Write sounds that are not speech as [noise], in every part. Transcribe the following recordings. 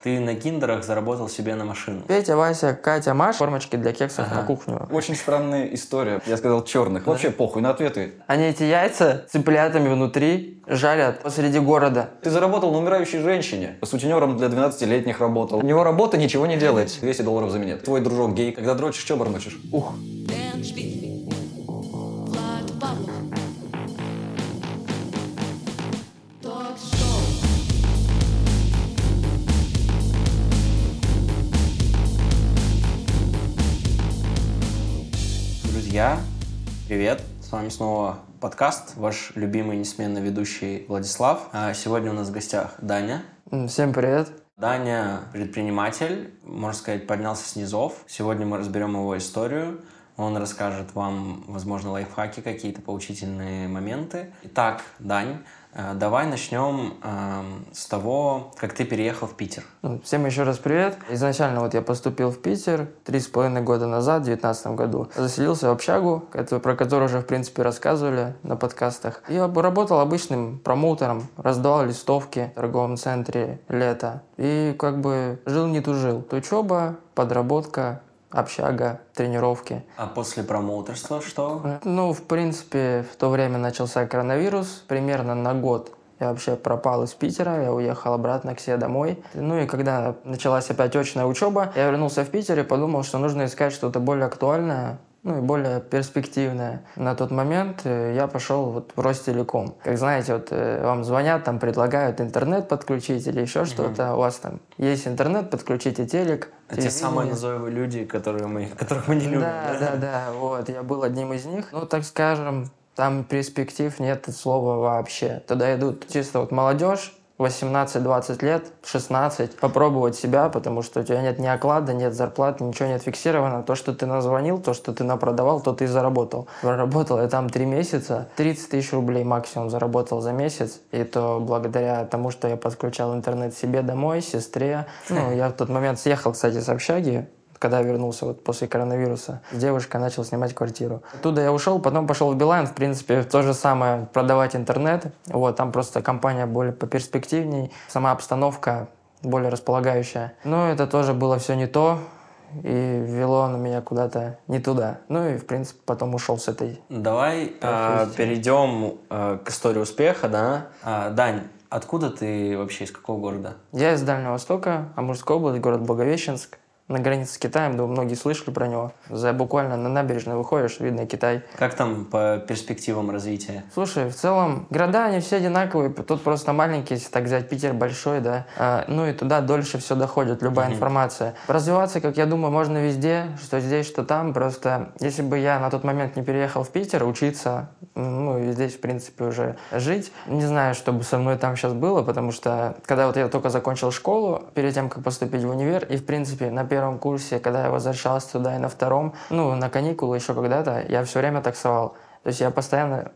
Ты на киндерах заработал себе на машину. Петя, Вася, Катя, Маша, формочки для кексов Ага. на кухню. Очень странная история. Я сказал черных. Вообще похуй на ответы. Они эти яйца цыплятами внутри жарят посреди города. Ты заработал на умирающей женщине. Сутенером для 12-летних работал. У него работа ничего не делает. 200 долларов за минет. Твой дружок гей. Когда дрочишь, что бормочешь? Ух. Друзья, привет! С вами снова подкаст, ваш любимый несменно ведущий Владислав. А сегодня у нас в гостях Даня. Всем привет. Даня предприниматель, можно сказать, поднялся с низов. Сегодня мы разберем его историю. Он расскажет вам, возможно, лайфхаки, какие-то поучительные моменты. Итак, Дань, давай начнем эм, с того, как ты переехал в Питер. Ну, Всем еще раз привет. Изначально вот я поступил в Питер три с половиной года назад, в 2019 году. Заселился в общагу, про которую уже, в принципе, рассказывали на подкастах. Я работал обычным промоутером, раздавал листовки в торговом центре лето. И как бы жил не тужил. Учеба, подработка, общага, тренировки. А после промоутерства что? Ну, в принципе, в то время начался коронавирус. Примерно на год я вообще пропал из Питера, я уехал обратно к себе домой. Ну и когда началась опять очная учеба, я вернулся в Питер и подумал, что нужно искать что-то более актуальное, ну и более перспективное. На тот момент э, я пошел вот в Ростелеком. Как знаете, вот э, вам звонят, там предлагают интернет подключить или еще что-то. У вас там есть интернет, подключите телек. А Те самые назойливые люди, которые мы, [laughs] которых мы не любим. Да, да, да, вот, я был одним из них. Ну, так скажем, там перспектив нет слова вообще. Туда идут чисто вот молодежь, 18-20 лет, 16, попробовать себя, потому что у тебя нет ни оклада, нет зарплаты, ничего нет фиксировано. То, что ты назвонил, то, что ты напродавал, то ты и заработал. Проработал я там 3 месяца, 30 тысяч рублей максимум заработал за месяц, и то благодаря тому, что я подключал интернет себе домой, сестре. Ну, я в тот момент съехал, кстати, с общаги, когда я вернулся вот после коронавируса, с девушкой начал снимать квартиру. Оттуда я ушел, потом пошел в Билайн, в принципе, то же самое, продавать интернет. Вот, там просто компания более поперспективней, сама обстановка более располагающая. Но это тоже было все не то, и вело оно меня куда-то не туда. Ну и, в принципе, потом ушел с этой. Давай Профессия. перейдем а, к истории успеха, да? А, Дань, откуда ты вообще, из какого города? Я из Дальнего Востока, Амурская область, город Благовещенск. На границе с Китаем, думаю, многие слышали про него. За буквально на набережную выходишь, видно Китай. Как там по перспективам развития? Слушай, в целом, города, они все одинаковые. Тут просто маленький, если так взять, Питер большой, да. А, ну и туда дольше все доходит, любая информация. Развиваться, как я думаю, можно везде, что здесь, что там. Просто если бы я на тот момент не переехал в Питер учиться, ну и здесь, в принципе, уже жить, не знаю, что бы со мной там сейчас было, потому что когда вот я только закончил школу, перед тем, как поступить в универ, и, в принципе, на первом курсе, когда я возвращался туда, и на втором, ну, на каникулы еще когда-то, я все время таксовал. То есть я постоянно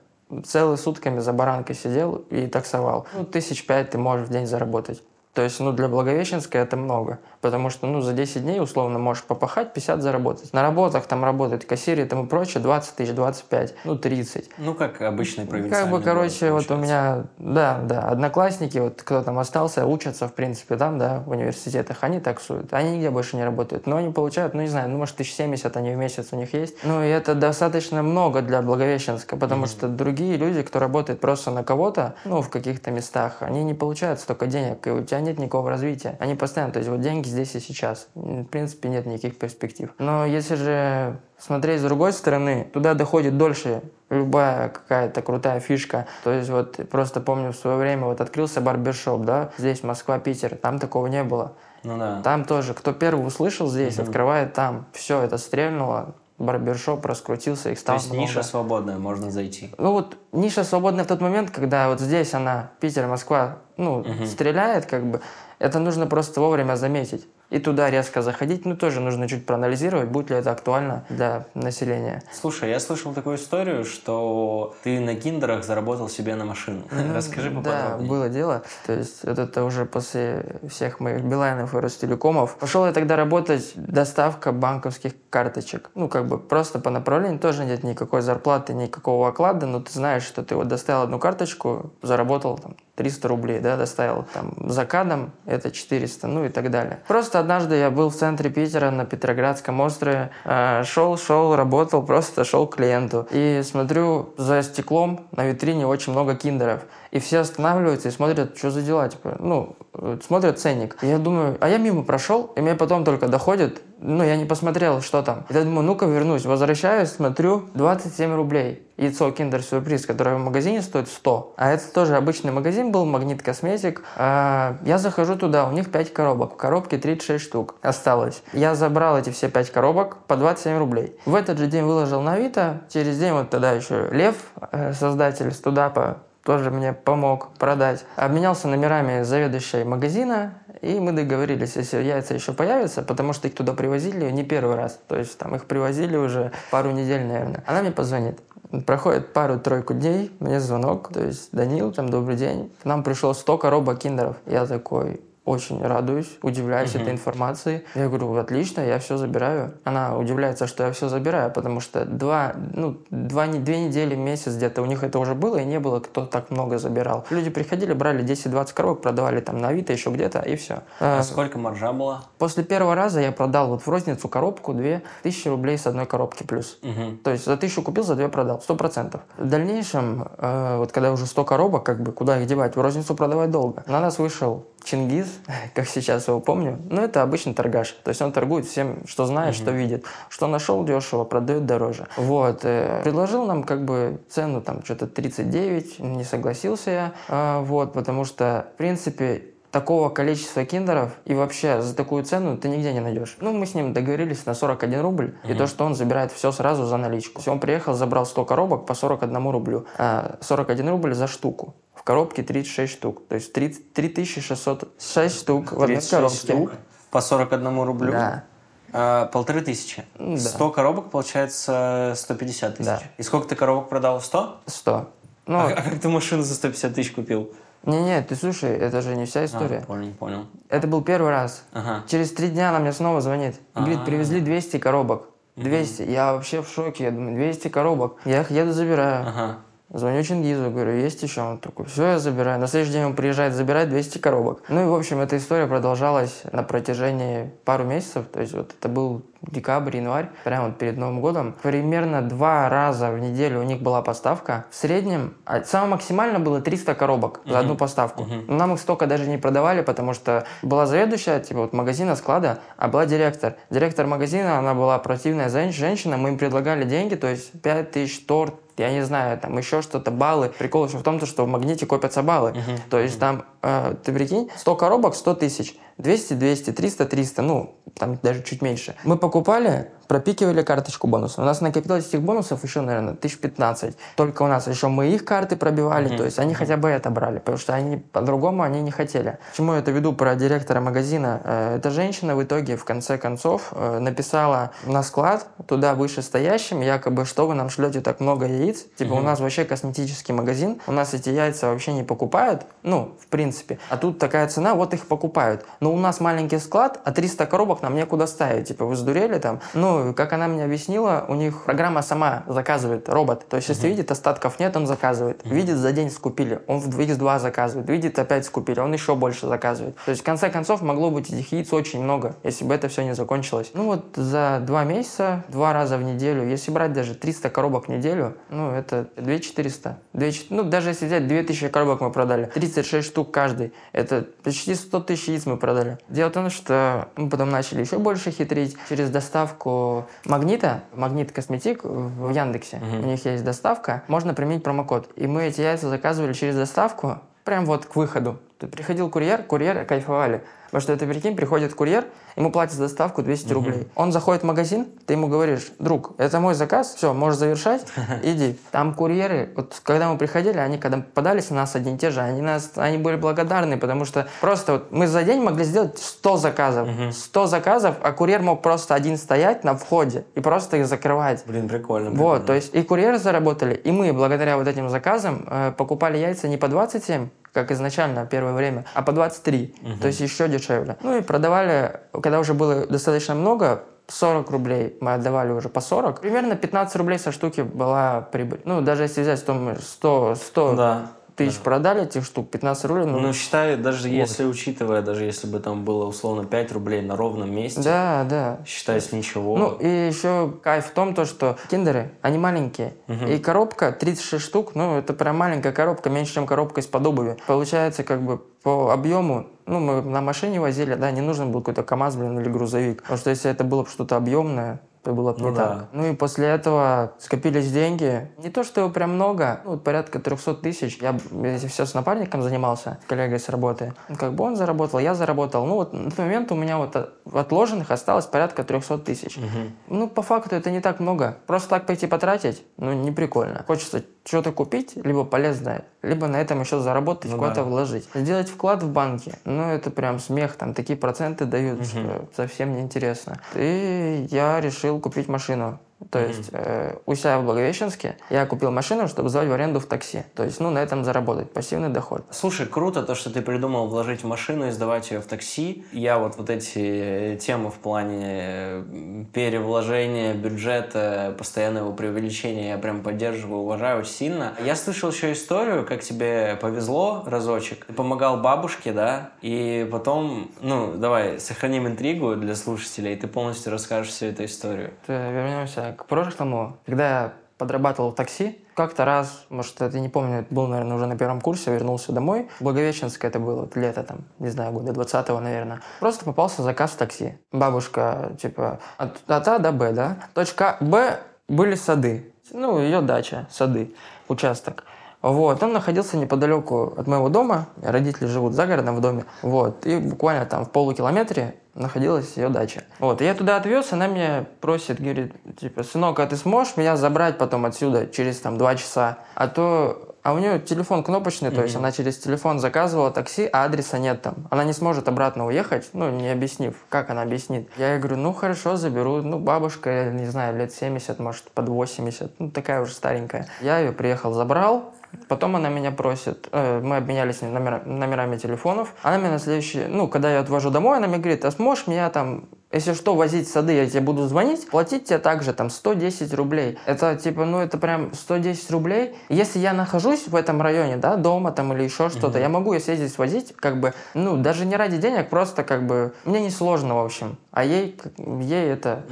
целые сутками за баранкой сидел и таксовал. Ну, тысяч пять ты можешь в день заработать. То есть, ну, для Благовещенска это много. Потому что, ну, за 10 дней, условно, можешь попахать, 50 заработать. На работах там работают кассиры и тому прочее, 20 тысяч, 25, ну, 30. Ну, как обычный Как провинциальный бы, короче, город, вот у меня, да, да, одноклассники, вот кто там остался, учатся, в принципе, там, да, в университетах, они таксуют. Они нигде больше не работают. Но они получают, ну, не знаю, ну, может, 1070 они в месяц у них есть. Ну, и это достаточно много для Благовещенска, потому что другие люди, кто работает просто на кого-то, ну, в каких-то местах, они не получают столько денег, и у тебя нет никакого развития. Они постоянно, то есть вот деньги здесь и сейчас. В принципе, нет никаких перспектив. Но если же смотреть с другой стороны, туда доходит дольше любая какая-то крутая фишка. То есть вот просто помню в свое время вот открылся барбершоп, да, здесь Москва, Питер, там такого не было. Ну да. Там тоже, кто первый услышал здесь, открывает там. Все, это стрельнуло, барбершоп раскрутился, их То стало есть много. ниша свободная, можно зайти. Ну вот ниша свободная в тот момент, когда вот здесь она, Питер, Москва, ну, стреляет, как бы, это нужно просто вовремя заметить. И туда резко заходить, ну, тоже нужно чуть проанализировать, будет ли это актуально для населения. Слушай, я слышал такую историю, что ты на киндерах заработал себе на машину. Расскажи Да, поподробнее. было дело. То есть вот это уже после всех моих Билайнов и Ростелекомов. Пошел я тогда работать доставка банковских карточек. Ну, как бы просто по направлению тоже нет никакой зарплаты, никакого оклада, но ты знаешь, что ты вот доставил одну карточку, заработал там 300 рублей, да, доставил там закадом это 400, ну и так далее. Просто однажды я был в центре Питера на Петроградском острове, э, шел, шел, работал, просто шел к клиенту. И смотрю, за стеклом на витрине очень много киндеров. И все останавливаются и смотрят, что за дела, типа, ну, смотрят ценник. Я думаю, а я мимо прошел, и мне потом только доходит, ну, я не посмотрел, что там. Я думаю, ну-ка вернусь. Возвращаюсь, смотрю, 27 рублей. Яйцо Kinder Сюрприз, которое в магазине стоит 100. А это тоже обычный магазин был, Магнит Косметик. А, я захожу туда, у них 5 коробок. В коробке 36 штук осталось. Я забрал эти все 5 коробок по 27 рублей. В этот же день выложил на Авито. Через день вот тогда еще Лев, э, создатель студапа, тоже мне помог продать. Обменялся номерами заведующей магазина, и мы договорились, если яйца еще появятся, потому что их туда привозили не первый раз. То есть там их привозили уже пару недель, наверное. Она мне позвонит. Проходит пару-тройку дней, мне звонок, то есть Данил, там, добрый день. К нам пришло 100 коробок киндеров. Я такой, очень радуюсь, удивляюсь этой информации. Я говорю, отлично, я все забираю. Она удивляется, что я все забираю, потому что два, ну, два, две недели, месяц где-то у них это уже было, и не было, кто так много забирал. Люди приходили, брали 10-20 коробок, продавали там на Авито, еще где-то, и все. А сколько маржа была? После первого раза я продал вот в розницу коробку 2000 рублей с одной коробки плюс. Мгм. То есть за тысячу купил, за две продал, сто процентов. В дальнейшем, э, вот когда уже 100 коробок, как бы куда их девать, в розницу продавать долго. На нас вышел Чингиз, [laughs] как сейчас его помню, но это обычный торгаш. То есть он торгует всем, что знает, что видит. Что нашел дешево, продает дороже. Вот. э, Предложил нам как бы цену там что-то 39, не согласился я. А, Вот, потому что, в принципе, такого количества киндеров и вообще за такую цену ты нигде не найдешь. Ну, мы с ним договорились на 41 рубль, и то, что он забирает все сразу за наличку. Есть он приехал, забрал 100 коробок по 41 рублю, а 41 рубль за штуку. В коробке 36 штук, то есть 30 3606 штук в одной 36 коробке. штук по 41 рублю? Да. А, полторы тысячи. Ну, да. 100 коробок, получается 150 тысяч. Да. И сколько ты коробок продал? 100? 100. Ну, А как ты машину за 150 тысяч купил? Не-не, ты слушай, это же не вся А, история. понял, понял. Это был первый раз. Ага. Через три дня она мне снова звонит. И говорит, А. привезли 200 коробок. 200. Я вообще в шоке. Я думаю, 200 коробок. Я их еду, забираю. Ага. Звоню Чингизу, говорю, есть еще? Он такой, все, я забираю. На следующий день он приезжает забирать 200 коробок. Ну и, в общем, эта история продолжалась на протяжении пару месяцев. То есть вот это был декабрь, январь, прямо вот перед Новым годом. Примерно два раза в неделю у них была поставка. В среднем, а самое максимально было 300 коробок за одну поставку. Но нам их столько даже не продавали, потому что была заведующая, типа вот магазина, склада, а была директор. Директор магазина, она была противная женщина, мы им предлагали деньги, то есть 5000 торт, я не знаю, там еще что-то, баллы. Прикол еще в том, то, что в магните копятся баллы. То есть там, э, ты прикинь, 100 коробок, 100 тысяч. 200, 200, 300, 300, ну, там даже чуть меньше. Мы покупали, пропикивали карточку бонусов. У нас накопилось этих бонусов еще, наверное, тысяч 15. Только у нас еще мы их карты пробивали, то есть они хотя бы это брали, потому что они по-другому они не хотели. Почему я это веду про директора магазина? Э, Эта женщина в итоге, в конце концов, э, написала на склад, туда вышестоящим, якобы, что вы нам шлете так много яиц? Типа, у нас вообще косметический магазин, у нас эти яйца вообще не покупают, ну, в принципе. А тут такая цена, вот их покупают. Но у нас маленький склад, а 300 коробок нам некуда ставить. Типа, вы сдурели там? Ну, как она мне объяснила, у них программа сама заказывает, робот. То есть, если видит, остатков нет, он заказывает. Видит, за день скупили, он в x2 заказывает. Видит, опять скупили, он еще больше заказывает. То есть, в конце концов, могло быть этих яиц очень много, если бы это все не закончилось. Ну, вот за два месяца, два раза в неделю, если брать даже 300 коробок в неделю, ну, это 2400. 2400 ну, даже если взять 2000 коробок мы продали, 36 штук каждый, это почти 100 тысяч яиц мы продали. Дело в том, что мы потом начали еще больше хитрить. Через доставку магнита, магнит косметик в Яндексе, у них есть доставка, можно применить промокод. И мы эти яйца заказывали через доставку, прям вот к выходу. Приходил курьер, курьеры кайфовали. Потому что это, прикинь, приходит курьер, ему платят за доставку 200 рублей. Он заходит в магазин, ты ему говоришь, друг, это мой заказ, все, можешь завершать, [laughs] иди. Там курьеры, вот когда мы приходили, они когда попадались на нас одни и те же, они, нас, они были благодарны, потому что просто вот мы за день могли сделать 100 заказов. 100 заказов, а курьер мог просто один стоять на входе и просто их закрывать. Блин, прикольно. Вот, прикольно. то есть и курьеры заработали, и мы благодаря вот этим заказам э, покупали яйца не по 27, как изначально первое время, а по 23, то есть еще дешевле. Ну и продавали, когда уже было достаточно много, 40 рублей мы отдавали уже по 40. Примерно 15 рублей со штуки была прибыль. Ну, даже если взять 100, 100, 100 Да. Тысяч продали этих штук, 15 рублей, ну, Ну, считай, даже если учитывая, даже если бы там было условно 5 рублей на ровном месте, да, да. считай с ничего. Ну, и еще кайф в том, то, что киндеры, они маленькие. И коробка 36 штук, ну, это прям маленькая коробка, меньше, чем коробка из-под обуви. Получается, как бы по объему, ну, мы на машине возили, да, не нужен был какой-то КАМАЗ, блин, или грузовик. Потому что если это было бы что-то объемное, то было бы Ну не да. так. Ну и после этого скопились деньги. Не то, что его прям много, ну, порядка 300 тысяч. Я все с напарником занимался, с коллегой с работы. Ну, как бы он заработал, я заработал. Ну вот на тот момент у меня вот от- отложенных осталось порядка 300 тысяч. Ну, по факту это не так много. Просто так пойти потратить, ну, не прикольно. Хочется что-то купить, либо полезное, либо на этом еще заработать, Ну куда-то да. вложить. Сделать вклад в банке, ну, это прям смех, там такие проценты дают, что совсем неинтересно. И я решил купить машину. То есть э, у себя в Благовещенске я купил машину, чтобы сдавать в аренду в такси. То есть, ну, на этом заработать, пассивный доход. Слушай, круто то, что ты придумал вложить в машину и сдавать ее в такси. Я вот вот эти э, темы в плане перевложения бюджета, постоянного преувеличения я прям поддерживаю, уважаю очень сильно. Я слышал еще историю, как тебе повезло разочек. Ты помогал бабушке, да, и потом, ну, давай, сохраним интригу для слушателей, и ты полностью расскажешь всю эту историю. Э, Вернемся к прошлому. Когда я подрабатывал в такси, как-то раз, может, это не помню, был, наверное, уже на первом курсе, вернулся домой. Благовещенск это было, лето там, не знаю, года 20-го, наверное. Просто попался заказ в такси. Бабушка, типа, от, от А до Б, да? Точка Б были сады. Ну, ее дача, сады, участок. Вот, он находился неподалеку от моего дома. Родители живут за городом в доме. Вот, и буквально там в полукилометре находилась ее дача. Вот, и я туда отвез, она меня просит, говорит, типа, сынок, а ты сможешь меня забрать потом отсюда через там два часа? А то а у нее телефон кнопочный, то есть она через телефон заказывала такси, а адреса нет там. Она не сможет обратно уехать, ну, не объяснив, как она объяснит. Я ей говорю, ну, хорошо, заберу. Ну, бабушка, не знаю, лет 70, может, под 80, ну, такая уже старенькая. Я ее приехал, забрал, Потом она меня просит, э, мы обменялись номера- номерами телефонов. Она меня на следующий, ну, когда я отвожу домой, она мне говорит, а сможешь меня там, если что, возить сады, я тебе буду звонить, платить тебе также там 110 рублей. Это типа, ну, это прям 110 рублей. Если я нахожусь в этом районе, да, дома там или еще что-то, я могу ее съездить свозить, как бы, ну, даже не ради денег, просто как бы, мне не сложно, в общем. А ей, ей это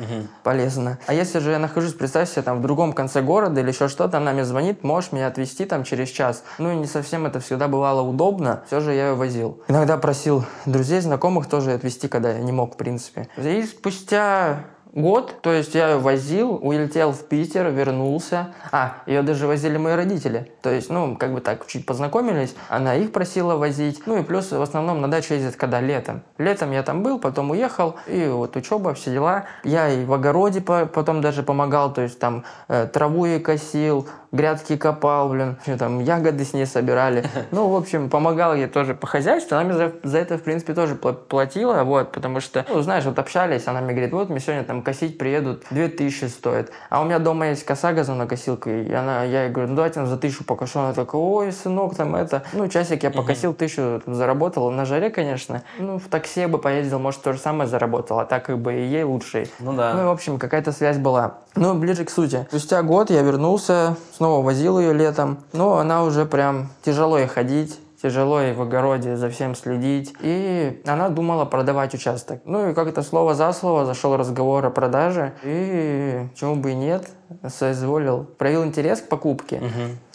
полезно. А если же я нахожусь, представь себе, там в другом конце города или еще что-то, она мне звонит, можешь меня отвезти там через час. Ну, и не совсем это всегда бывало удобно, все же я ее возил. Иногда просил друзей, знакомых тоже отвезти, когда я не мог, в принципе. И спустя год, то есть я ее возил, улетел в Питер, вернулся. А, ее даже возили мои родители. То есть, ну, как бы так, чуть познакомились. Она их просила возить. Ну и плюс в основном на дачу ездят, когда летом. Летом я там был, потом уехал, и вот учеба, все дела. Я и в огороде по- потом даже помогал, то есть там э, траву ей косил, грядки копал, блин, там, ягоды с ней собирали. [laughs] Ну, в общем, помогал ей тоже по хозяйству. Она мне за, за это, в принципе, тоже пла- платила, вот, потому что, ну, знаешь, вот общались, она мне говорит, вот, мне сегодня там косить приедут, 2000 стоит. А у меня дома есть коса газонокосилка, и она, я ей говорю, ну, давайте за тысячу покошу. Она такая, ой, сынок, там это. Ну, часик я покосил, тысячу там заработал, на жаре, конечно. Ну, в такси бы поездил, может, то же самое заработал, а так как бы и ей лучше. Ну да. Ну, и, в общем, какая-то связь была. Ну, ближе к сути. Спустя год я вернулся, снова возил ее летом. Но она уже прям тяжело ей ходить. Тяжело ей в огороде за всем следить. И она думала продавать участок. Ну и как-то слово за слово зашел разговор о продаже. И чему бы и нет, соизволил. Проявил интерес к покупке.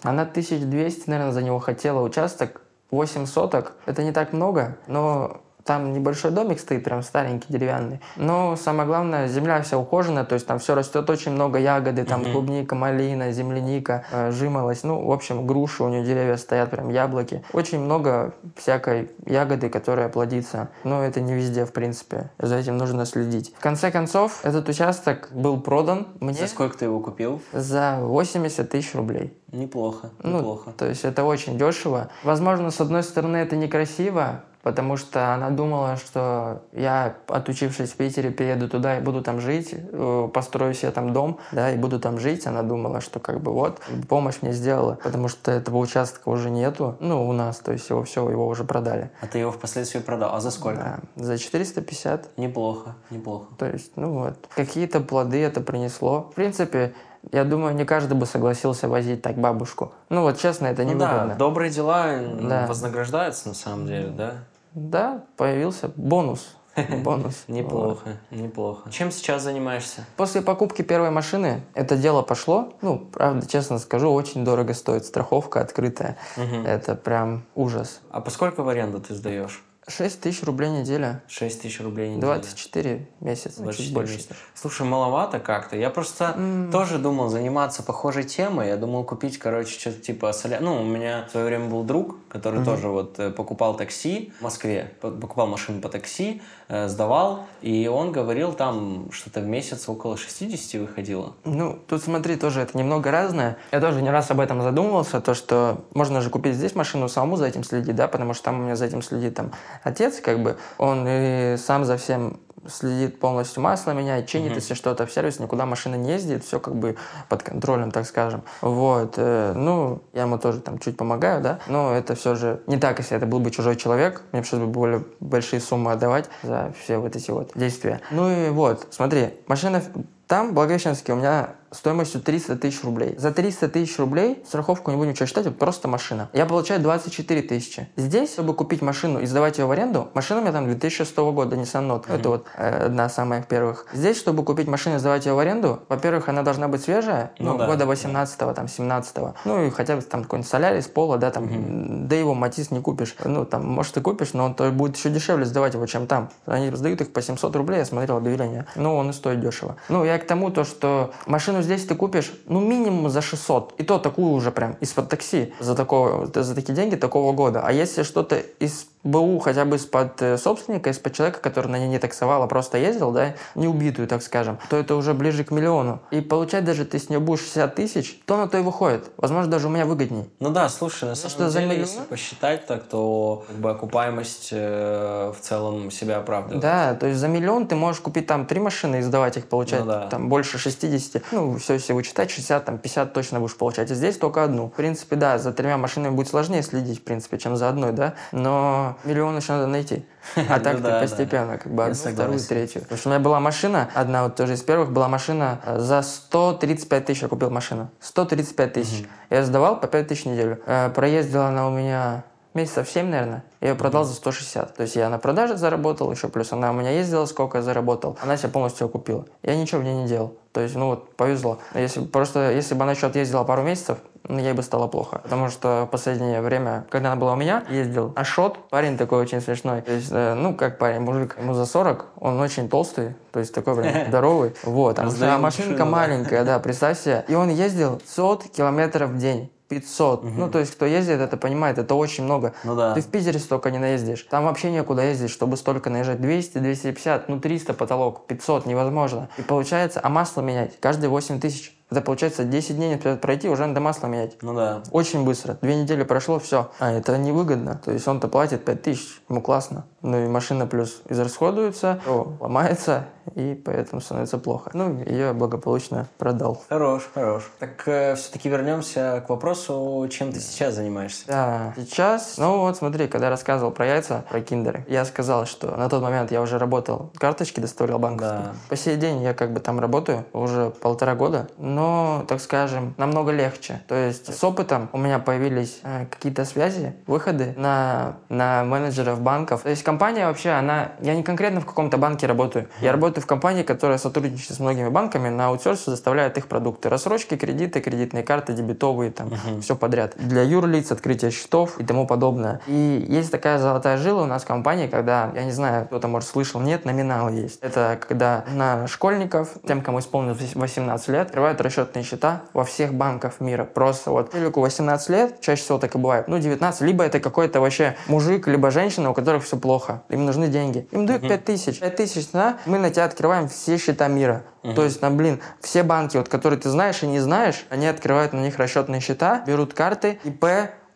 Она 1200, наверное, за него хотела участок. 8 соток. Это не так много, но там небольшой домик стоит, прям старенький, деревянный. Но самое главное, земля вся ухоженная, то есть там все растет очень много ягоды, там клубника, малина, земляника, э, жимолость. Ну, в общем, груши у нее деревья стоят, прям яблоки. Очень много всякой ягоды, которая плодится. Но это не везде, в принципе. За этим нужно следить. В конце концов, этот участок был продан мне За сколько ты его купил? за 80 тысяч рублей. Неплохо, Ну, неплохо. то есть это очень дешево. Возможно, с одной стороны, это некрасиво, потому что она думала, что я, отучившись в Питере, перееду туда и буду там жить, э, построю себе там дом, да, и буду там жить. Она думала, что как бы вот, помощь мне сделала, потому что этого участка уже нету, ну, у нас, то есть его все, его уже продали. А ты его впоследствии продал. А за сколько? Да, за 450 Неплохо, неплохо. то есть, ну вот, какие-то плоды это принесло. В принципе, я думаю, не каждый бы согласился возить так бабушку. Ну вот честно, это Ну невыгодно. да, добрые дела Да. вознаграждаются на самом деле, да? Да, появился бонус. [laughs] Бонус. Неплохо, неплохо. Чем сейчас занимаешься? После покупки первой машины это дело пошло. Ну, правда, честно скажу, очень дорого стоит страховка открытая. Это прям ужас. А поскольку в аренду ты сдаешь? 6 тысяч рублей неделя. 6 тысяч рублей неделя. 24 месяца, ну, 24 чуть больше. месяца. Слушай, маловато как-то. Я просто тоже думал заниматься похожей темой. Я думал купить, короче, что-то типа соля... Ну, у меня в свое время был друг, который тоже вот э, покупал такси в Москве, покупал машину по такси, сдавал, и он говорил, там что-то в месяц около 60 выходило. Ну, тут смотри, тоже это немного разное. Я тоже не раз об этом задумывался, то, что можно же купить здесь машину, самому за этим следить, да, потому что там у меня за этим следит там отец, как бы, он и сам за всем следит полностью масло меняет, чинит, если что-то в сервис, никуда машина не ездит, все как бы под контролем, так скажем. Вот, э, ну, я ему тоже там чуть помогаю, да, но это все же не так, если это был бы чужой человек, мне пришлось бы более большие суммы отдавать за все вот эти вот действия. Ну и вот, смотри, машина там, в Благовещенске, у меня стоимостью 300 тысяч рублей. За 300 тысяч рублей страховку не будем ничего считать, вот просто машина. Я получаю 24 тысячи. Здесь, чтобы купить машину и сдавать ее в аренду, машина у меня там 2006 года, Nissan Note. Это вот э, одна из самых первых. Здесь, чтобы купить машину и сдавать ее в аренду, во-первых, она должна быть свежая, Ну ну, да, года 18 там, 17 Ну и хотя бы там какой-нибудь солярис, пола, да, там, да его Матис не купишь. Ну, там, может, и купишь, но он то будет еще дешевле сдавать его, чем там. Они раздают их по 700 рублей, я смотрел объявление. Ну, он и стоит дешево. Ну, я к тому, то, что машину здесь ты купишь, ну, минимум за 600. И то такую уже прям из-под такси за, такого, за такие деньги такого года. А если что-то из БУ хотя бы из-под э, собственника, из-под человека, который на ней не таксовал, а просто ездил, да, не убитую, так скажем, то это уже ближе к миллиону. И получать даже ты с нее будешь 60 тысяч, то на то и выходит. Возможно, даже у меня выгодней. Ну да, слушай, на самом что за деле, миллион? если посчитать так, то как бы окупаемость э, в целом себя оправдывает. Да, то есть за миллион ты можешь купить там три машины и сдавать их, получать Ну да. там больше 60. Ну, все, если вычитать, 60, там 50 точно будешь получать. А здесь только одну. В принципе, да, за тремя машинами будет сложнее следить, в принципе, чем за одной, да. Но миллион еще надо найти. [laughs] А так Ну ты постепенно, как бы одну, вторую, третью. Потому что у меня была машина, одна вот тоже из первых, была машина э, за 135 тысяч я купил машину. 135 тысяч. Я сдавал по 5 тысяч в неделю. Э, Проездила она у меня месяцев 7, наверное. Я ее продал за 160. То есть я на продаже заработал, еще плюс она у меня ездила, сколько я заработал. Она себе полностью купила. Я ничего в ней не делал. То есть, ну вот, повезло. Если, просто, если бы она еще отъездила пару месяцев, ну, ей бы стало плохо. Потому что в последнее время, когда она была у меня, ездил Ашот, парень такой очень смешной. То есть, э, ну, как парень, мужик, ему за 40, он очень толстый, то есть такой прям [laughs] здоровый. Вот, а машинка маленькая, да, представь себе. И он ездил 500 километров в день. 500. Ну, то есть, кто ездит, это понимает, это очень много. Ну да. Ты в Питере столько не наездишь. Там вообще некуда ездить, чтобы столько наезжать. 200, 250, ну 300 потолок, 500 невозможно. И получается, а масло менять каждые 8 тысяч. Это получается 10 дней пройти, уже надо масло менять. Ну да. Очень быстро. Две недели прошло, все. А это невыгодно. То есть он-то платит 5 тысяч, ему классно. Ну и машина плюс израсходуется, то ломается, и поэтому становится плохо. Ну, ее благополучно продал. Хорош, хорош. Так все-таки вернемся к вопросу, чем ты сейчас занимаешься. Да, сейчас, ну вот смотри, когда я рассказывал про яйца, про киндеры, я сказал, что на тот момент я уже работал, карточки доставлял банковские. Да. По сей день я как бы там работаю уже полтора года, но, так скажем, намного легче. То есть с опытом у меня появились э, какие-то связи, выходы на, на менеджеров банков. То есть компания вообще, она, я не конкретно в каком-то банке работаю, я работаю в компании, которая сотрудничает с многими банками, на аутсорсе заставляет их продукты. Рассрочки, кредиты, кредитные карты, дебетовые, там, все подряд. Для юрлиц, открытие счетов и тому подобное. И есть такая золотая жила у нас в компании, когда, я не знаю, кто-то, может, слышал, нет, номинал есть. Это когда на школьников, тем, кому исполнилось 18 лет, открывают расчетные счета во всех банках мира. Просто вот человеку 18 лет, чаще всего так и бывает, ну, 19, либо это какой-то вообще мужик, либо женщина, у которых все плохо. Им нужны деньги. Им дают 5 тысяч. 5 тысяч, да, мы на тебя открываем все счета мира. То есть, там, блин, все банки, вот, которые ты знаешь и не знаешь, они открывают на них расчетные счета, берут карты, ИП,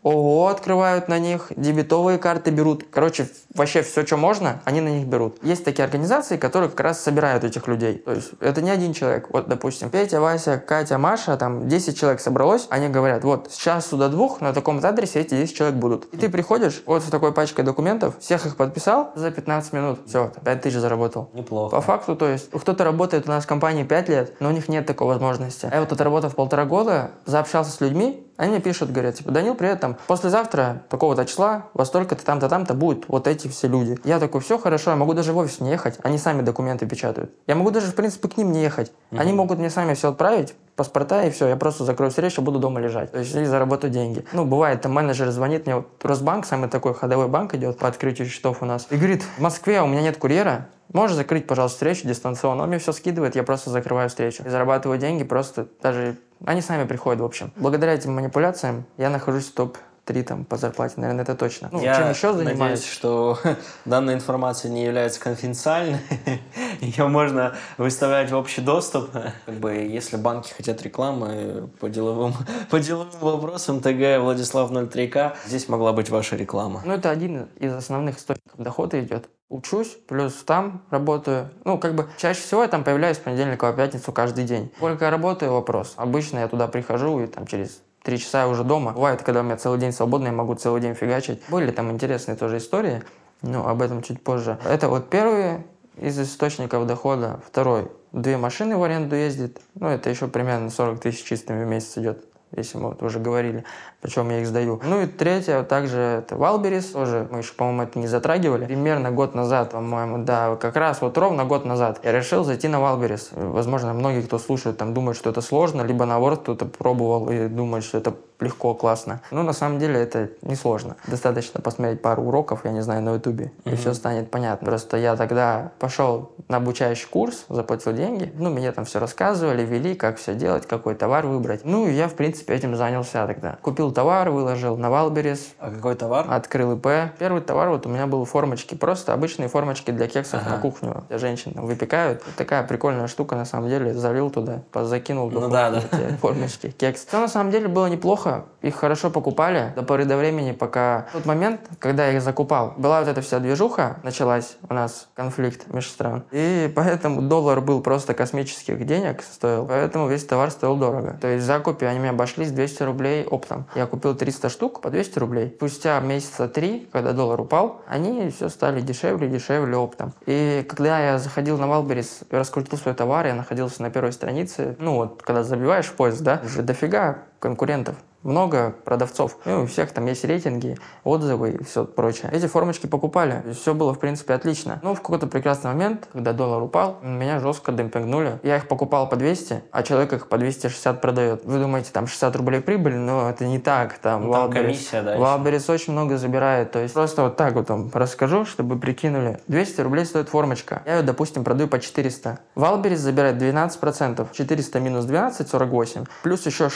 ООО открывают на них, дебетовые карты берут. Короче, вообще все, что можно, они на них берут. Есть такие организации, которые как раз собирают этих людей. То есть это не один человек. Вот, допустим, Петя, Вася, Катя, Маша, там 10 человек собралось, они говорят, вот с часу до двух на таком адресе эти 10 человек будут. И ты приходишь вот с такой пачкой документов, всех их подписал за 15 минут. Все, 5 тысяч заработал. Неплохо. По факту, то есть, кто-то работает у нас в компании 5 лет, но у них нет такой возможности. А я вот отработав полтора года, заобщался с людьми, они мне пишут, говорят, типа, Данил, привет, там, послезавтра, такого-то числа, во столько-то там-то там-то будут вот эти все люди. Я такой, все хорошо, я могу даже в офис не ехать, они сами документы печатают. Я могу даже, в принципе, к ним не ехать. Они могут мне сами все отправить, паспорта и все, я просто закрою встречу, буду дома лежать. То есть и заработаю деньги. Ну, бывает, там менеджер звонит мне, вот Росбанк, самый такой ходовой банк идет по открытию счетов у нас, и говорит, в Москве у меня нет курьера, Можешь закрыть, пожалуйста, встречу дистанционно? Он мне все скидывает, я просто закрываю встречу. И зарабатываю деньги просто даже... Они сами приходят, в общем. Благодаря этим манипуляциям я нахожусь в топ-3 там по зарплате, наверное, это точно. Ну, Я чем еще надеюсь, занимаюсь? что [laughs] данная информация не является конфиденциальной. [laughs] Ее можно выставлять в общий доступ. Как бы, если банки хотят рекламы по деловым, [laughs] по деловым вопросам, ТГ Владислав 03К, здесь могла быть ваша реклама. Ну, это один из основных источников дохода идет. Учусь, плюс там работаю. Ну, как бы чаще всего я там появляюсь с понедельника по пятницу каждый день. Сколько я работаю, вопрос. Обычно я туда прихожу и там через три часа я уже дома. Бывает, когда у меня целый день свободный, я могу целый день фигачить. Были там интересные тоже истории, но об этом чуть позже. Это вот первый из источников дохода. Второй. Две машины в аренду ездит. Ну, это еще примерно 40 тысяч чистыми в месяц идет если мы вот уже говорили, причем я их сдаю. Ну и третье, также это Wildberries, тоже мы еще, по-моему, это не затрагивали. Примерно год назад, по-моему, да, как раз вот ровно год назад я решил зайти на Wildberries. Возможно, многие, кто слушает, там думают, что это сложно, либо наоборот, кто-то пробовал и думает, что это легко, классно. Ну, на самом деле, это не сложно. Достаточно посмотреть пару уроков, я не знаю, на ютубе, и все станет понятно. Просто я тогда пошел на обучающий курс, заплатил деньги, ну, мне там все рассказывали, вели, как все делать, какой товар выбрать. Ну, и я, в принципе, этим занялся тогда. Купил товар, выложил на Wildberries, А какой товар? открыл ИП. Первый товар вот у меня был формочки, просто обычные формочки для кексов Ага. на кухню. Для женщин там выпекают. Такая прикольная штука, на самом деле, залил туда, закинул Ну да, да. формочки, кекс. Все на самом деле было неплохо, их хорошо покупали до поры до времени, пока в тот момент, когда я их закупал, была вот эта вся движуха, началась у нас конфликт между стран, и поэтому доллар был просто космических денег стоил, поэтому весь товар стоил дорого. То есть в закупе они мне обошлись 200 рублей оптом. Я купил 300 штук по 200 рублей. Спустя месяца три, когда доллар упал, они все стали дешевле и дешевле оптом. И когда я заходил на Wildberries раскрутил свой товар, я находился на первой странице, ну вот, когда забиваешь поиск, да, уже дофига конкурентов. Много продавцов. Ну, у всех там есть рейтинги, отзывы и все прочее. Эти формочки покупали. Все было, в принципе, отлично. Но в какой-то прекрасный момент, когда доллар упал, меня жестко демпингнули. Я их покупал по 200, а человек их по 260 продает. Вы думаете, там 60 рублей прибыль, но это не так. Там, Ну, там Wildberries- комиссия, да. Wildberries очень много забирает. То есть просто вот так вот вам расскажу, чтобы прикинули. 200 рублей стоит формочка. Я ее, допустим, продаю по 400. Wildberries забирает 12%. 400 минус 12, 48. Плюс еще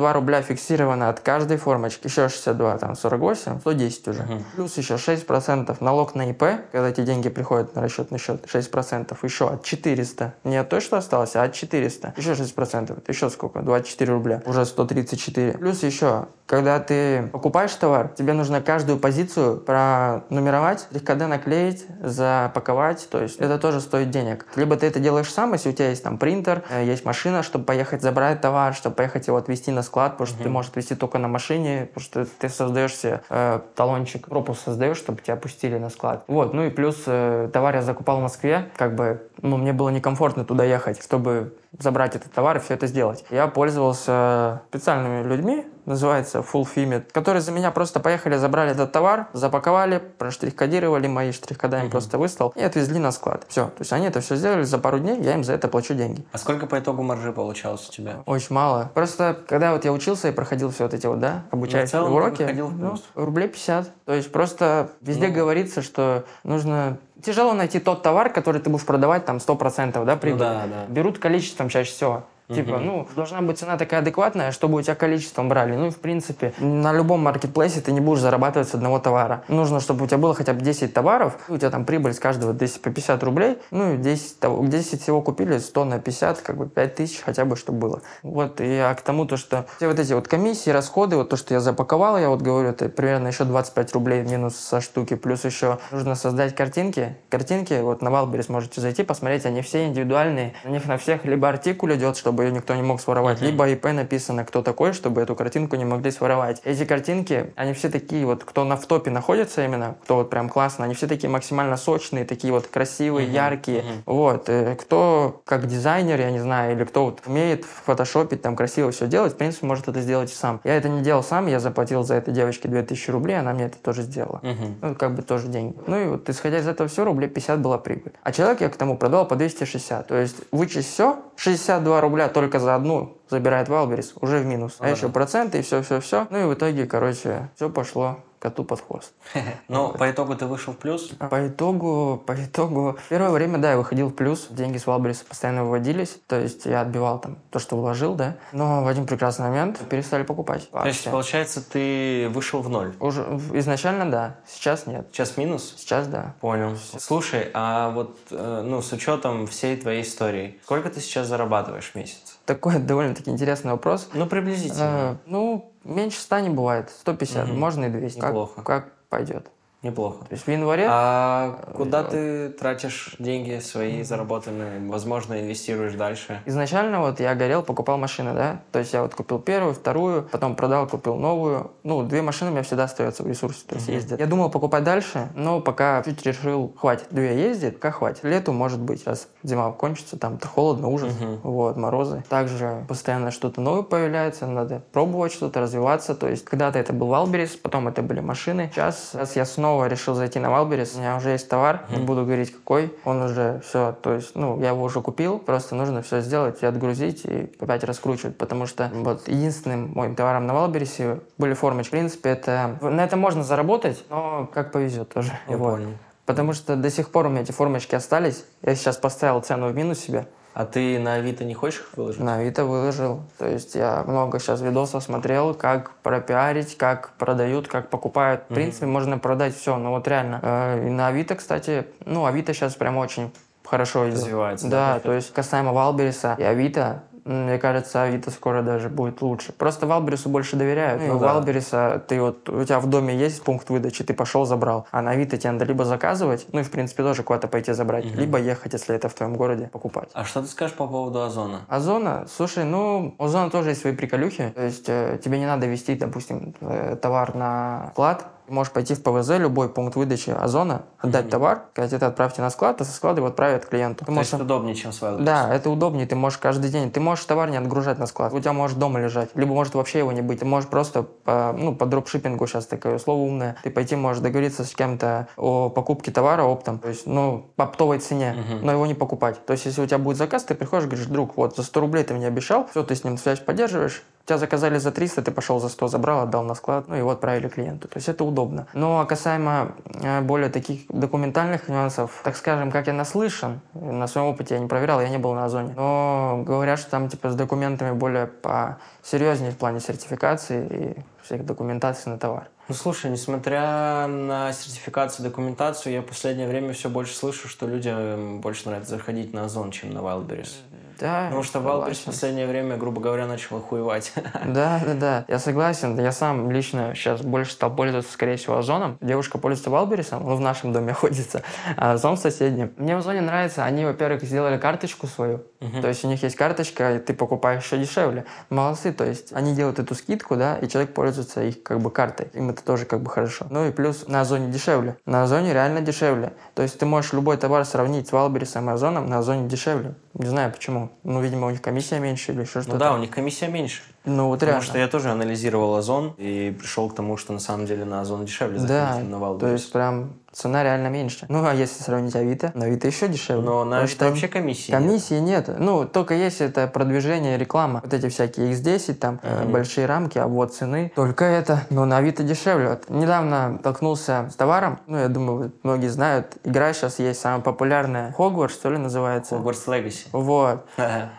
62 рубля фиксировано от каждой формочки. Еще 62, там 48, 110 уже. Плюс еще 6% налог на ИП, когда эти деньги приходят на расчетный счет. 6% еще от 400. Не от той, что осталось, а от 400. Еще 6%. Это еще сколько? 24 рубля. Уже 134. Плюс еще, когда ты покупаешь товар, тебе нужно каждую позицию пронумеровать, КД наклеить, запаковать. То есть это тоже стоит денег. Либо ты это делаешь сам, если у тебя есть там принтер, э, есть машина, чтобы поехать забрать товар, чтобы поехать его отвезти на склад, потому что ты можешь отвезти только на машине, потому что ты создаешь себе э, талончик, пропуск создаешь, чтобы тебя пустили на склад. Вот, ну и плюс э, товар я закупал в Москве, как бы, ну, мне было некомфортно туда ехать, чтобы забрать этот товар и все это сделать. Я пользовался специальными людьми, называется Full Fimit, которые за меня просто поехали, забрали этот товар, запаковали, проштрих-кодировали, мои штрих-кода им просто выслал и отвезли на склад. Все. То есть они это все сделали за пару дней, я им за это плачу деньги. А сколько по итогу маржи получалось у тебя? Очень мало. Просто, когда вот я учился и проходил все вот эти вот, да, целом ты уроки, ну, рублей 50. То есть просто везде Ну. говорится, что нужно... Тяжело найти тот товар, который ты будешь продавать там 100%, да, прибыли. да, да. Берут количеством чаще всего. Типа, ну, должна быть цена такая адекватная, чтобы у тебя количеством брали. Ну, и, в принципе, на любом маркетплейсе ты не будешь зарабатывать с одного товара. Нужно, чтобы у тебя было хотя бы 10 товаров, у тебя там прибыль с каждого 10 по 50 рублей, ну, и 10, того- 10 всего купили, 100 на 50, как бы 5 тысяч хотя бы, чтобы было. Вот, и я к тому, то, что все вот эти вот комиссии, расходы, вот то, что я запаковал, я вот говорю, это примерно еще 25 рублей минус со штуки, плюс еще нужно создать картинки. Картинки, вот на Wildberries можете зайти, посмотреть, они все индивидуальные. У них на всех либо артикул идет, чтобы ее никто не мог своровать, либо ИП написано, кто такой, чтобы эту картинку не могли своровать. Эти картинки, они все такие вот, кто на в топе находится именно, кто вот прям классно, они все такие максимально сочные, такие вот красивые, яркие. Вот. э, Кто как дизайнер, я не знаю, или кто вот умеет фотошопить, там красиво все делать, в принципе, может это сделать и сам. Я это не делал сам, я заплатил за это девочке 2000 рублей, она мне это тоже сделала. Ну, как бы тоже деньги. Ну и вот исходя из этого все, рублей 50 была прибыль. А человек я к тому продал по 260. То есть вычесть все, 62 рубля только за одну забирает Валберис, уже в минус. А еще проценты и все-все-все. Ну и в итоге, короче, все пошло коту под хвост. [laughs] Но по итогу ты вышел в плюс. По итогу, по итогу, первое время, да, я выходил в плюс, деньги с Валбериса постоянно выводились, то есть я отбивал там то, что вложил, да, но в один прекрасный момент перестали покупать. То есть, вообще. получается, ты вышел в ноль. Уже изначально да, сейчас нет. Сейчас минус? Сейчас да. Понял. Слушай, а вот, э, ну, с учетом всей твоей истории, сколько ты сейчас зарабатываешь в месяц? Такой [laughs] довольно-таки интересный вопрос. Ну, приблизительно. Э, ну, меньше 100 не бывает. 150, Мгм. можно и 200. Как- Неплохо. Как, пойдет. Неплохо. То есть в январе А куда вот. ты тратишь деньги свои заработанные? Возможно, инвестируешь дальше? Изначально вот я горел, покупал машины, да, то есть я вот купил первую, вторую, потом продал, купил новую, ну, две машины у меня всегда остается в ресурсе, то есть ездят. Я думал покупать дальше, но пока чуть решил, хватит, две ездит, пока хватит. Лету, может быть, сейчас зима кончится, там холодно, ужас, вот, морозы. Также постоянно что-то новое появляется, надо пробовать что-то, развиваться, то есть когда-то это был Wildberries, потом это были машины. Сейчас, сейчас я снова решил зайти на Wildberries, у меня уже есть товар, не буду говорить какой, он уже все, то есть, ну, я его уже купил, просто нужно все сделать и отгрузить и опять раскручивать, потому что вот единственным моим товаром на Валберисе были формочки. В принципе, это на это можно заработать, но как повезет тоже. Я Вот. понял. Потому что до сих пор у меня эти формочки остались. Я сейчас поставил цену в минус себе. А ты на Авито не хочешь их выложить? На Авито выложил. То есть я много сейчас видосов смотрел, как пропиарить, как продают, как покупают. В принципе, можно продать все. Но вот реально. э, И на Авито, кстати, ну, Авито сейчас прям очень хорошо. Развивается, да, Да, то есть касаемо Валбериса и Авито, мне кажется, Авито скоро даже будет лучше. Просто Валберису больше доверяют. Ну да. Валбериса ты вот, у тебя в доме есть пункт выдачи, ты пошел, забрал. А на Авито тебе надо либо заказывать, ну и в принципе тоже куда-то пойти забрать, либо ехать, если это в твоем городе, покупать. А что ты скажешь по поводу Озона? Озона, слушай, ну, у Озона тоже есть свои приколюхи. То есть э, тебе не надо вести, допустим, э, товар на склад. Можешь пойти в ПВЗ, любой пункт выдачи Озона, отдать товар, сказать, это отправьте на склад, а со склада его отправят клиенту. Ты То можешь есть удобнее, чем с Wildberries? да, это удобнее, ты можешь каждый день, ты можешь товар не отгружать на склад, у тебя может дома лежать, либо может вообще его не быть, ты можешь просто по, ну, по дропшиппингу, сейчас такое слово умное, ты пойти можешь договориться с кем-то о покупке товара оптом, то есть, ну, по оптовой цене, но его не покупать. То есть, если у тебя будет заказ, ты приходишь, говоришь, друг, вот, за 100 рублей ты мне обещал, все, ты с ним связь поддерживаешь, Тебя заказали за 300, ты пошел за 100, забрал, отдал на склад, ну и вот отправили клиенту. То есть это удобно. А касаемо э, более таких документальных нюансов, так скажем, как я наслышан, на своем опыте я не проверял, я не был на Озоне, но говорят, что там типа с документами более посерьезнее в плане сертификации и всех документаций на товар. Ну, слушай, несмотря на сертификацию, документацию, я в последнее время все больше слышу, что людям больше нравится заходить на Озон, чем на Wildberries. Да, Потому что Wildberries в последнее время, грубо говоря, начал охуевать. [laughs] Да, да, да. Я согласен. Я сам лично сейчас больше стал пользоваться, скорее всего, Озоном. Девушка пользуется Валберисом, он в нашем доме [laughs] ходится, а Озон в соседнем. Мне в Озоне нравится, они, во-первых, сделали карточку свою. То есть у них есть карточка, и ты покупаешь еще дешевле. Молодцы, то есть они делают эту скидку, да, и человек пользуется их как бы картой. Им это тоже как бы хорошо. Ну и плюс на Озоне дешевле. На Озоне реально дешевле. То есть ты можешь любой товар сравнить с Валберисом и Озоном, на Озоне дешевле. Не знаю почему. Ну, видимо, у них комиссия меньше или еще Ну что-то. да, у них комиссия меньше. Ну вот Потому реально. что я тоже анализировал Озон и пришел к тому, что на самом деле на Озон дешевле Да, заходить, чем на Wildberries. то есть прям цена реально меньше. Ну, а если сравнить Авито, на Авито еще дешевле. Но на Авито вообще комиссии нет. Комиссии нет. Ну, только есть это продвижение, реклама. Вот эти всякие X10, там, э, большие рамки, обвод цены. Только это. Но на Авито дешевле. Вот недавно столкнулся с товаром. Ну, я думаю, вот многие знают. Игра сейчас есть самая популярная. Хогвартс, что ли, называется? Hogwarts Legacy. Вот.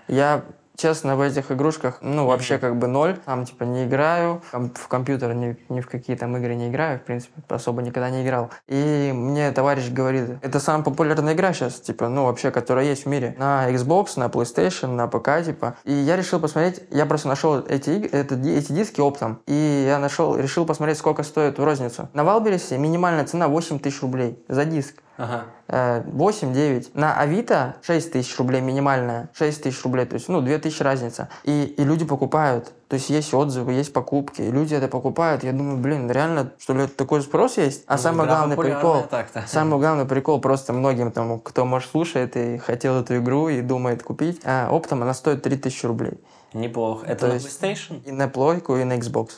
Я честно, в этих игрушках, ну, вообще как бы ноль. Там, типа, не играю, в компьютер ни, ни в какие там игры не играю, в принципе, особо никогда не играл. И мне товарищ говорит, это самая популярная игра сейчас, типа, ну, вообще, которая есть в мире. На Xbox, на PlayStation, на ПК, типа. И я решил посмотреть, я просто нашел эти, это эти диски оптом, и я нашел, решил посмотреть, сколько стоит в розницу. На Wildberries е минимальная цена 8 тысяч рублей за диск. Ага. Э, 8-9. На Авито 6 тысяч рублей минимальная. 6 тысяч рублей, то есть, ну, 2 тысячи разница. И, и люди покупают. То есть есть отзывы, есть покупки, и люди это покупают. Я думаю, блин, реально, что ли, такой спрос есть? А Ну, самый главный прикол, [laughs] самый главный прикол просто многим, там, кто, может, слушает и хотел эту игру и думает купить, а, оптом она стоит 3000 рублей. Неплохо. Это То на PlayStation? И на плойку, и на Xbox.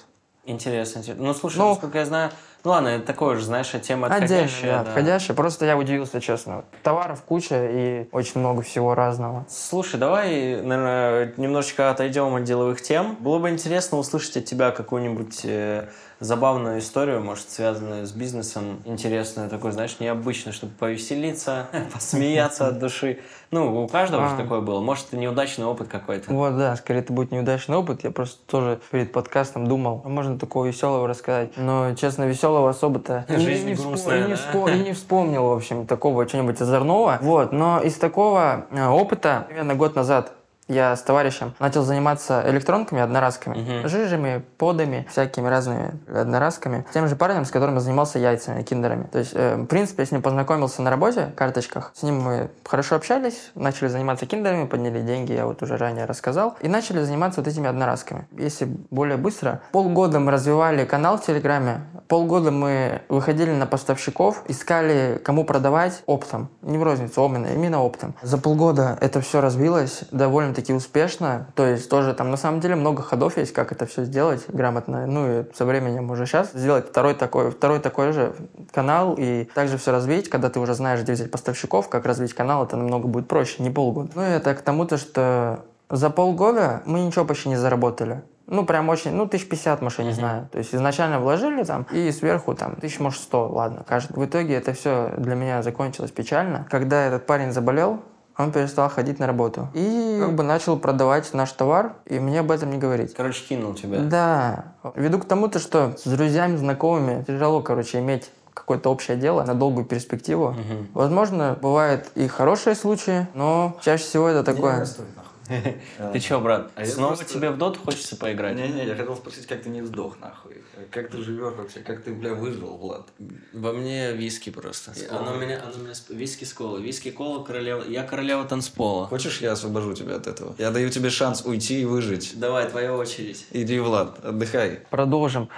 Интересно. интересно. Ну, слушай, Ну, насколько я знаю... Ну, ладно, это такое же, знаешь, тема Отдельно, отходящая. да, да. отходящая. Просто я удивился, честно. Товаров куча и очень много всего разного. Слушай, давай, наверное, немножечко отойдем от деловых тем. Было бы интересно услышать от тебя какую-нибудь э, забавную историю, может, связанную с бизнесом, интересную, такой, знаешь, необычную, чтобы повеселиться, [laughs] посмеяться от души. Ну, у каждого же А. такое было. Может, это неудачный опыт какой-то. Вот, да, скорее это будет неудачный опыт. Я просто тоже перед подкастом думал, а можно такого веселого рассказать. Но, честно, веселого особо-то и [laughs] Жизнь грустная, да? не [laughs] вспомнил, в общем, такого чего-нибудь озорного. Вот, но из такого э, опыта, примерно год назад, я с товарищем начал заниматься электронками, одноразками, Мгм. жижами, подами, всякими разными одноразками. Тем же парнем, с которым я занимался яйцами, киндерами. То есть, э, в принципе, я с ним познакомился на работе, карточках. С ним мы хорошо общались, начали заниматься киндерами, подняли деньги, я вот уже ранее рассказал. И начали заниматься вот этими одноразками. Если более быстро, полгода мы развивали канал в Телеграме, полгода мы выходили на поставщиков, искали, кому продавать оптом. Не в розницу, а именно, именно оптом. За полгода это все развилось довольно-таки успешно. То есть тоже там на самом деле много ходов есть, как это все сделать грамотно. Ну и со временем уже сейчас сделать второй такой, второй такой же канал и также все развить, когда ты уже знаешь, где взять поставщиков, как развить канал, это намного будет проще, не полгода. Ну и это к тому-то, что за полгода мы ничего почти не заработали. Ну, прям очень, ну, тысяч пятьдесят, может, я не знаю. То есть изначально вложили там, и сверху там тысяч, может, сто, ладно, каждый. В итоге это все для меня закончилось печально. Когда этот парень заболел, он перестал ходить на работу. И как бы начал продавать наш товар, и мне об этом не говорить. Короче, кинул тебя. Да. Веду к тому-то, что с друзьями, знакомыми тяжело, короче, иметь какое-то общее дело на долгую перспективу. Мгм. Возможно, бывают и хорошие случаи, но чаще всего это такое. [laughs] Ты чё, брат, А снова тебе в доту хочется поиграть? Не-не, я хотел спросить, как ты не сдох, нахуй. Как ты живешь вообще? Как ты, бля, выжил, Влад? Во мне виски просто. Она у меня, она у меня виски с колой. Виски кола королева. Я королева танцпола. Хочешь, я освобожу тебя от этого? Я даю тебе шанс уйти и выжить. Давай, твоя очередь. Иди, Влад, отдыхай. Продолжим.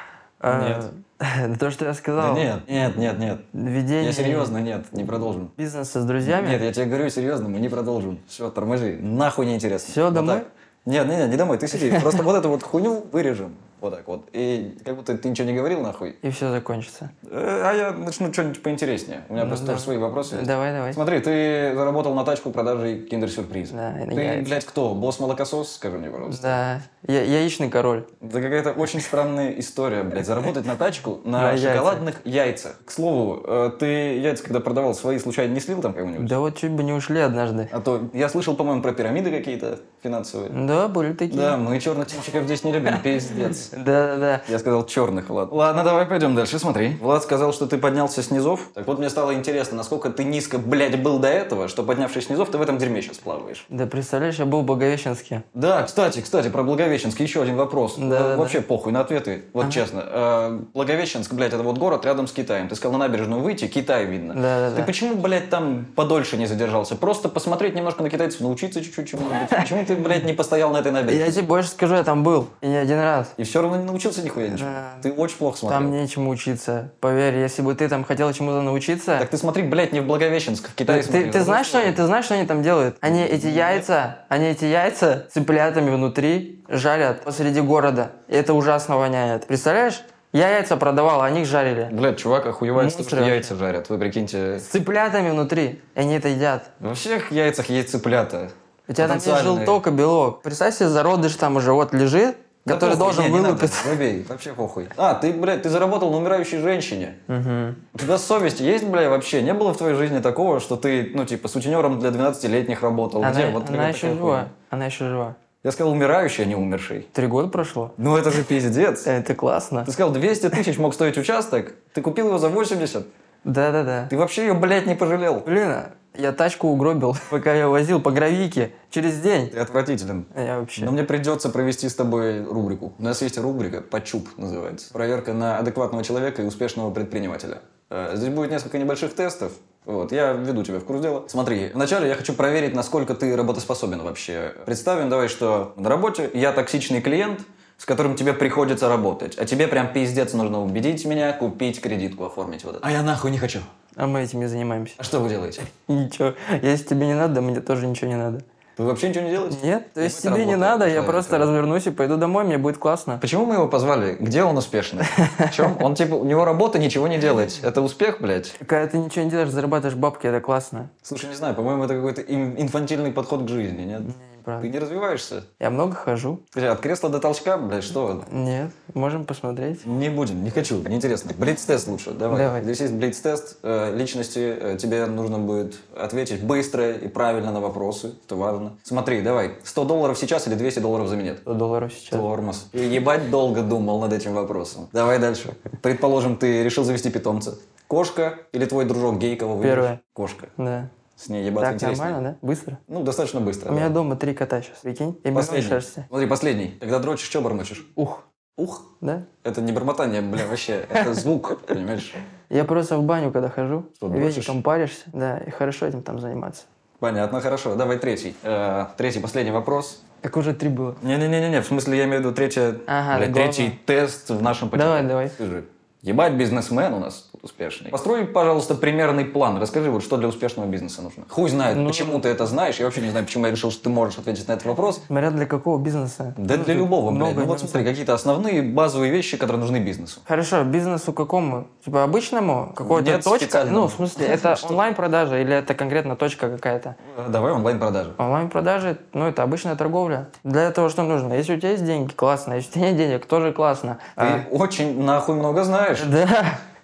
А, [laughs] То, что я Да сказал. нет, нет, нет, нет. Ведение Я серьезно, нет, не продолжим. бизнеса с друзьями. Нет, я тебе говорю серьезно, мы не продолжим. Все, тормози. Нахуй не интересно. Всё, домой? так. Нет, нет, нет, не домой, ты сиди. Просто вот эту вот хуйню вырежем. Вот так вот. И как будто ты ничего не говорил, нахуй. И все закончится. Э, А я начну что-нибудь поинтереснее. У меня Ну просто да. тоже свои вопросы есть. Давай, давай. Смотри, ты заработал на тачку продажей киндер-сюрприза. Да, Ты, яйца. блядь, кто? Босс-молокосос? Скажи мне, пожалуйста. Да. Я, яичный король. Это какая-то очень странная история, блядь. Заработать на тачку На шоколадных яйцах. К слову, э, ты яйца, когда продавал, свои случайно не слил там кому-нибудь? Да вот чуть бы не ушли однажды. А то я слышал, по-моему, про пирамиды какие-то финансовые. Да, были такие. Да, мы черных птичек здесь не любим, пиздец. Да, да, да. Я сказал черных, Влад. Ладно, давай пойдем дальше, смотри. Влад сказал, что ты поднялся с низов. Так вот мне стало интересно, насколько ты низко, блядь, был до этого, что поднявшись с низов, ты в этом дерьме сейчас плаваешь. Да, представляешь, я был в Благовещенске. Да, кстати, кстати, про Благовещенск еще один вопрос. Да, да, Вообще похуй на ответы, вот честно. Э, Благовещенск, блядь, это вот город рядом с Китаем. Ты сказал на набережную выйти, Китай видно. Да, да, Ты да. почему, блядь, там подольше не задержался? Просто посмотреть немножко на китайцев, научиться чуть-чуть чему-нибудь. Почему ты, блядь, не постоял на этой Я набережной? тебе больше скажу, я там был. И не один раз. И все равно не научился нихуя ничего. Да. Ты очень плохо смотрел. Там нечему учиться. Поверь, если бы ты там хотел чему-то научиться... Так ты смотри, блядь, не в Благовещенск, в Китае ты, смотри. ты знаешь, что они, ты знаешь, что они там делают? Они эти яйца, они эти яйца цыплятами внутри жарят посреди города. И это ужасно воняет. Представляешь? Я яйца продавал, а они их жарили. Блядь, чувак охуевает, того, что яйца жарят. Вы прикиньте, С цыплятами внутри. И они это едят. во всех яйцах есть цыплята. У тебя там есть желток и белок. Представь себе, зародыш там уже вот лежит, Да который похуй, должен не, не надо, вылупиться. забей, вообще похуй. А, ты, блядь, ты заработал на умирающей женщине. У тебя совесть есть, бля, вообще? Не было в твоей жизни такого, что ты, ну, типа, сутенером для 12-летних работал? Она, Где? Вот она еще жива. хуйня. Она еще жива. Я сказал умирающий, а не умерший. Три года прошло. Ну это же пиздец. [laughs] Это классно. Ты сказал, 200 тысяч мог стоить участок, ты купил его за 80. Да-да-да. Ты вообще ее, блядь, не пожалел. Блин, а я тачку угробил, [laughs] пока я возил по гравийке. Через день. Ты отвратителен. Я вообще... Но мне придется провести с тобой рубрику. У нас есть рубрика «Почуп» называется. Проверка на адекватного человека и успешного предпринимателя. Э, Здесь будет несколько небольших тестов. Вот, я введу тебя в курс дела. Смотри, вначале я хочу проверить, насколько ты работоспособен вообще. Представим, давай, что на работе я токсичный клиент, с которым тебе приходится работать. А тебе прям пиздец нужно убедить меня купить кредитку, оформить вот это. А я нахуй не хочу. А мы этим и занимаемся. А что вы делаете? [laughs] Ничего. Если тебе не надо, мне тоже ничего не надо. Вы вообще ничего не делаете? Нет, то есть тебе не надо, я просто развернусь и пойду домой, мне будет классно. Почему мы его позвали? Где он успешный? В чем? Он типа, у него работа ничего не делать. Это успех, блядь? Когда ты ничего не делаешь, зарабатываешь бабки, это классно. Слушай, не знаю, по-моему, это какой-то ин- инфантильный подход к жизни, нет? Не, Ты не развиваешься? Я много хожу. Скажи, от кресла до толчка, блядь, что? Нет, можем посмотреть. Не будем, не хочу, неинтересно. Блиц-тест лучше, давай. Давай. Здесь есть блиц-тест э, личности, э, тебе нужно будет ответить быстро и правильно на вопросы, это важно. Смотри, давай, 100 долларов сейчас или 200 долларов за минет? 100 долларов сейчас. Тормоз. И ебать долго думал над этим вопросом. Давай дальше. Предположим, ты решил завести питомца. Кошка или твой дружок гей, кого выберешь? Первое. Кошка. Да. С ней ебаться Так, интереснее. нормально, да? Быстро? Ну, достаточно быстро. У да. меня дома три кота сейчас, прикинь. И Последний. шерсти. Смотри, последний. Когда дрочишь, что бормочешь? Ух, Ух. да? Это не бормотание, бля, вообще. Это звук, понимаешь? Я просто в баню, когда хожу, Что, вечером паришься, да, и хорошо этим там заниматься. Понятно, хорошо. Давай третий. Э, третий, последний вопрос. Как уже три было. Не-не-не-не, в смысле, я имею в виду третье, Ага, третий тест в нашем почете. Давай, давай. Скажи, ебать, бизнесмен у нас успешный. Построй, пожалуйста, примерный план. Расскажи, вот что для успешного бизнеса нужно. Хуй знает, Ну- почему ты это знаешь. Я вообще не знаю, почему я решил, что ты можешь ответить на этот вопрос. Смотря для какого бизнеса. Да Ну, для любого, блядь. много Ну вот смотри, какие-то основные базовые вещи, которые нужны бизнесу. Хорошо, бизнесу какому? Типа обычному? Какой-то Нет, точка? Ну, в смысле, это [laughs] онлайн-продажа или это конкретно точка какая-то? Давай онлайн-продажи. Онлайн-продажи, ну, это обычная торговля. Для этого что нужно? Если у тебя есть деньги, классно. Если у тебя нет денег, тоже классно. Ты А, очень нахуй много знаешь. Да,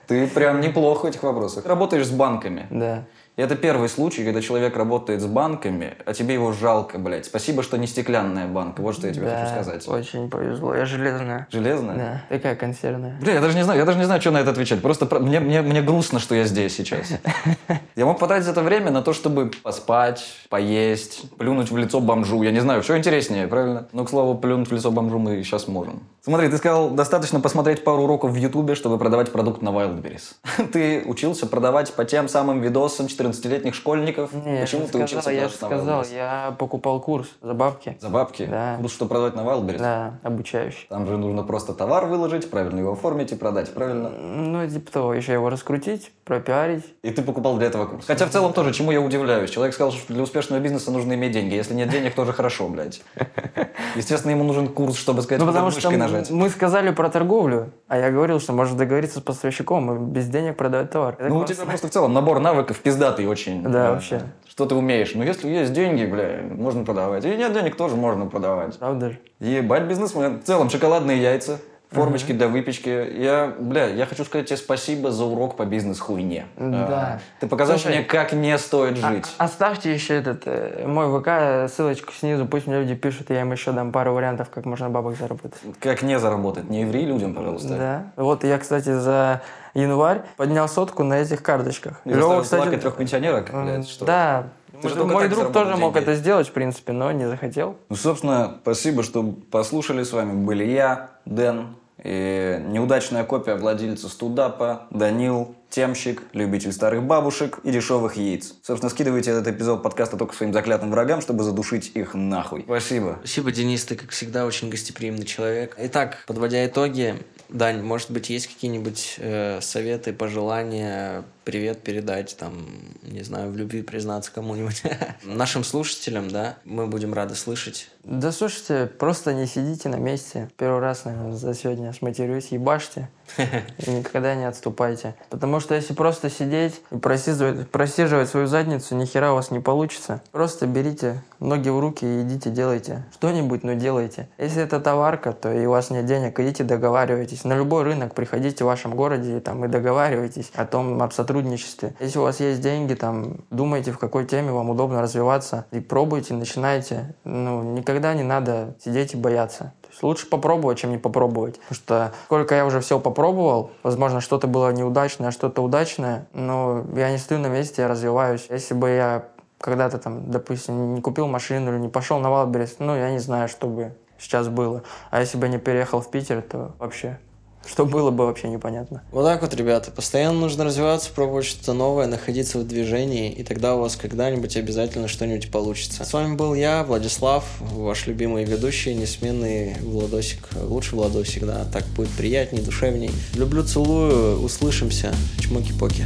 Ты прям неплохо в этих вопросах. Работаешь с банками. да. И это первый случай, когда человек работает с банками, а тебе его жалко, блядь. Спасибо, что не стеклянная банка. Вот что я тебе да, хочу сказать. очень повезло. Я железная. Железная? Да, такая консервная. Бля, я даже не знаю, я даже не знаю, что на это отвечать. Просто про- мне, мне, мне грустно, что я здесь сейчас. [laughs] Я мог потратить это время на то, чтобы поспать, поесть, плюнуть в лицо бомжу. Я не знаю, что интереснее, правильно? Но, к слову, плюнуть в лицо бомжу мы сейчас можем. Смотри, ты сказал, достаточно посмотреть пару уроков в Ютубе, чтобы продавать продукт на Wildberries. [laughs] Ты учился продавать по тем самым видосам 14-летних школьников? Не, Почему ты учился сказал, я же сказал, я покупал курс за бабки. За бабки? Да. Курс, что продавать на Wildberries? Да, обучающий. Там же нужно просто товар выложить, правильно его оформить и продать, правильно? Ну, типа того, еще его раскрутить, пропиарить. И ты покупал для этого курс. Хотя в целом тоже, чему я удивляюсь. Человек сказал, что для успешного бизнеса нужно иметь деньги. Если нет денег, тоже хорошо, блядь. [laughs] Естественно, ему нужен курс, чтобы сказать, Ну, потому что нажать. мы сказали про торговлю, а я говорил, что можно договориться с поставщиком и без денег продавать товар. Это Ну, у классно. тебя просто в целом набор навыков пиздатый очень. Да, Э, вообще. Что ты умеешь? Ну, если есть деньги, бля, можно продавать. И нет денег, тоже можно продавать. Правда же? Ебать, бизнесмен. В целом, шоколадные яйца, формочки для выпечки. Я, бля, я хочу сказать тебе спасибо за урок по бизнес-хуйне. Да. А, Ты показал Слушай, мне, как не стоит жить. А- оставьте еще этот э, мой ВК, ссылочку снизу, пусть мне люди пишут, я им еще дам пару вариантов, как можно бабок заработать. Как не заработать? Не ври людям, пожалуйста. Да. Вот я, кстати, за январь поднял сотку на этих карточках. И Лёва, плакать трех пенсионерок, м, блядь, что? Да. Ты же Мой- друг тоже мог деньги. это сделать, в принципе, но не захотел. Ну, собственно, спасибо, что послушали. С вами были я, Дэн, и неудачная копия владельца студапа, Данил, темщик, любитель старых бабушек и дешевых яиц. Собственно, скидывайте этот эпизод подкаста только своим заклятым врагам, чтобы задушить их нахуй. Спасибо. Спасибо, Денис, ты, как всегда, очень гостеприимный человек. Итак, подводя итоги, Дань, может быть, есть какие-нибудь э, советы, пожелания, привет передать, там, не знаю, в любви признаться кому-нибудь? [laughs] Нашим слушателям, да, мы будем рады слышать. Да слушайте, просто не сидите на месте. Первый раз, наверное, за сегодня сматерюсь, ебашьте. [laughs] Никогда не отступайте. Потому что если просто сидеть и просиживать, просиживать свою задницу, ни хера у вас не получится. Просто берите ноги в руки и идите, делайте. Что-нибудь, но делайте. Если это товарка, то и у вас нет денег, идите договаривайтесь. На любой рынок приходите в вашем городе и, там, и договаривайтесь о том, об сотрудничестве. Если у вас есть деньги, там, думайте, в какой теме вам удобно развиваться. И пробуйте, начинайте. Ну, никогда не надо сидеть и бояться. Лучше попробовать, чем не попробовать. Потому что сколько я уже все попробовал, возможно, что-то было неудачное, а что-то удачное, но я не стою на месте, я развиваюсь. Если бы я когда-то там, допустим, не купил машину или не пошел на Wildberries, ну, я не знаю, что бы сейчас было. А если бы я не переехал в Питер, то вообще, что было бы вообще непонятно. Вот так вот, ребята. Постоянно нужно развиваться, пробовать что-то новое, находиться в движении, и тогда у вас когда-нибудь обязательно что-нибудь получится. С вами был я, Владислав, ваш любимый ведущий, несменный Владосик. Лучший Владосик, да. Так будет приятнее, душевней. Люблю, целую, услышимся. Чмоки-поки.